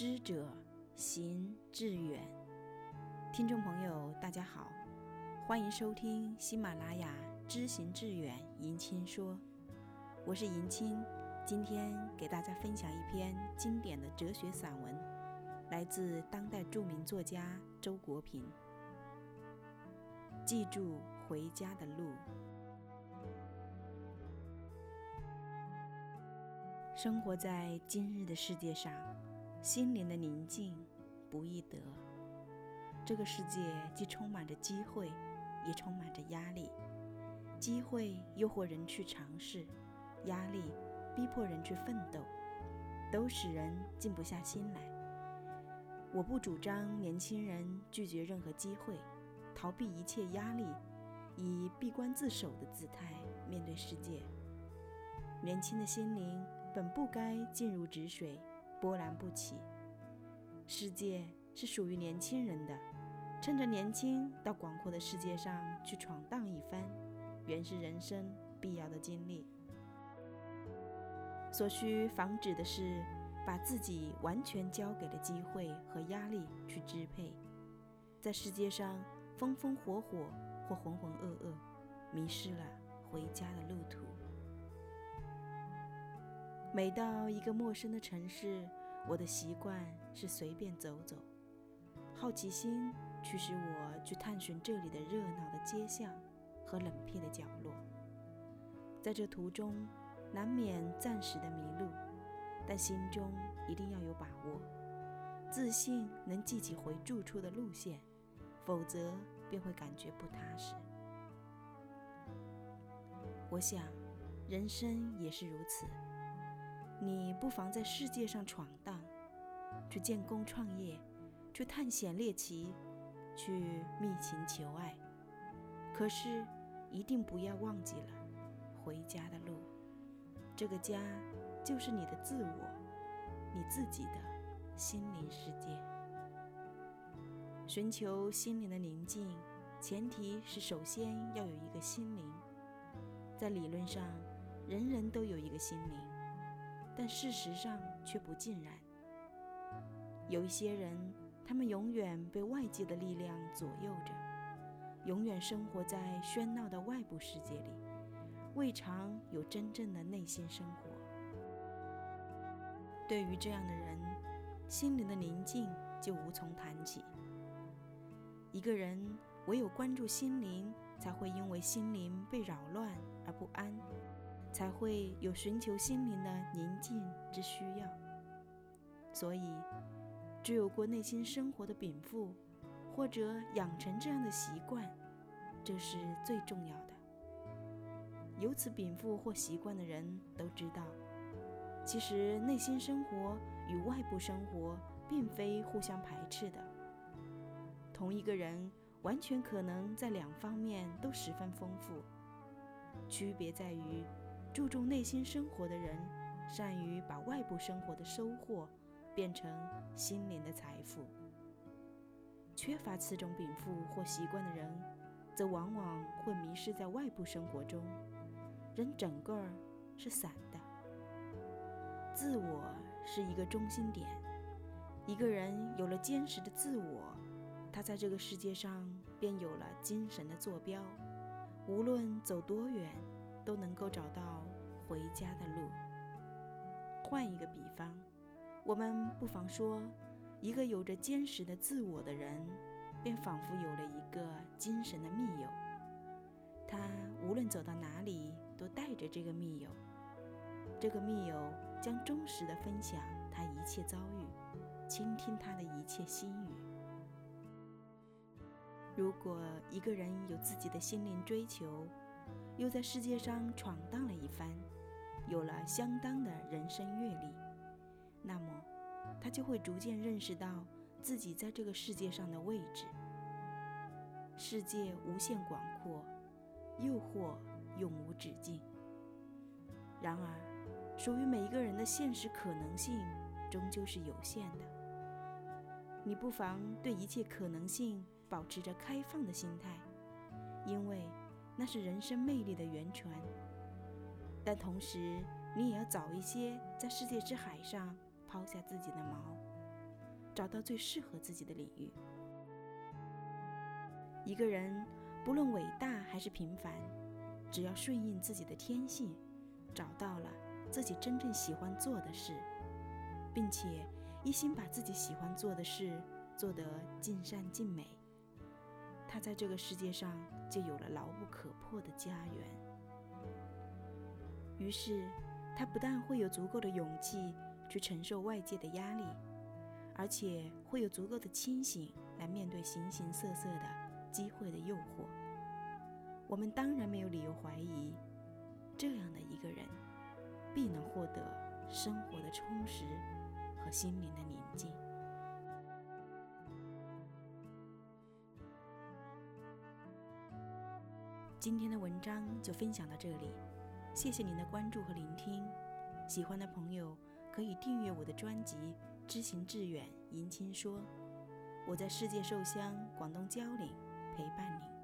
知者行志远。听众朋友，大家好，欢迎收听喜马拉雅《知行志远》迎亲说，我是迎亲，今天给大家分享一篇经典的哲学散文，来自当代著名作家周国平。记住回家的路。生活在今日的世界上，心灵的宁静不易得。这个世界既充满着机会，也充满着压力。机会诱惑人去尝试，压力逼迫人去奋斗，都使人静不下心来。我不主张年轻人拒绝任何机会，逃避一切压力，以闭关自守的姿态面对世界。年轻的心灵。本不该静如止水，波澜不起。世界是属于年轻人的，趁着年轻，到广阔的世界上去闯荡一番，原是人生必要的经历。所需防止的是，把自己完全交给了机会和压力去支配，在世界上风风火火或浑浑噩噩，迷失了回家的路途。每到一个陌生的城市，我的习惯是随便走走，好奇心驱使我去探寻这里的热闹的街巷和冷僻的角落。在这途中，难免暂时的迷路，但心中一定要有把握，自信能记起回住处的路线，否则便会感觉不踏实。我想，人生也是如此。你不妨在世界上闯荡，去建功创业，去探险猎奇，去觅情求爱。可是，一定不要忘记了回家的路。这个家就是你的自我，你自己的心灵世界。寻求心灵的宁静，前提是首先要有一个心灵。在理论上，人人都有一个心灵。但事实上却不尽然。有一些人，他们永远被外界的力量左右着，永远生活在喧闹的外部世界里，未尝有真正的内心生活。对于这样的人，心灵的宁静就无从谈起。一个人唯有关注心灵，才会因为心灵被扰乱而不安。才会有寻求心灵的宁静之需要。所以，只有过内心生活的禀赋，或者养成这样的习惯，这是最重要的。有此禀赋或习惯的人都知道，其实内心生活与外部生活并非互相排斥的。同一个人完全可能在两方面都十分丰富，区别在于。注重内心生活的人，善于把外部生活的收获变成心灵的财富。缺乏此种禀赋或习惯的人，则往往会迷失在外部生活中，人整个儿是散的。自我是一个中心点，一个人有了坚实的自我，他在这个世界上便有了精神的坐标，无论走多远。都能够找到回家的路。换一个比方，我们不妨说，一个有着坚实的自我的人，便仿佛有了一个精神的密友。他无论走到哪里，都带着这个密友。这个密友将忠实的分享他一切遭遇，倾听他的一切心语。如果一个人有自己的心灵追求，又在世界上闯荡了一番，有了相当的人生阅历，那么他就会逐渐认识到自己在这个世界上的位置。世界无限广阔，诱惑永无止境。然而，属于每一个人的现实可能性终究是有限的。你不妨对一切可能性保持着开放的心态，因为。那是人生魅力的源泉，但同时你也要早一些在世界之海上抛下自己的锚，找到最适合自己的领域。一个人不论伟大还是平凡，只要顺应自己的天性，找到了自己真正喜欢做的事，并且一心把自己喜欢做的事做得尽善尽美，他在这个世界上就有了牢不可破的家园。于是，他不但会有足够的勇气去承受外界的压力，而且会有足够的清醒来面对形形色色的。机会的诱惑，我们当然没有理由怀疑，这样的一个人必能获得生活的充实和心灵的宁静。今天的文章就分享到这里，谢谢您的关注和聆听。喜欢的朋友可以订阅我的专辑《知行致远迎亲说》，我在世界寿乡广东蕉岭。陪伴你。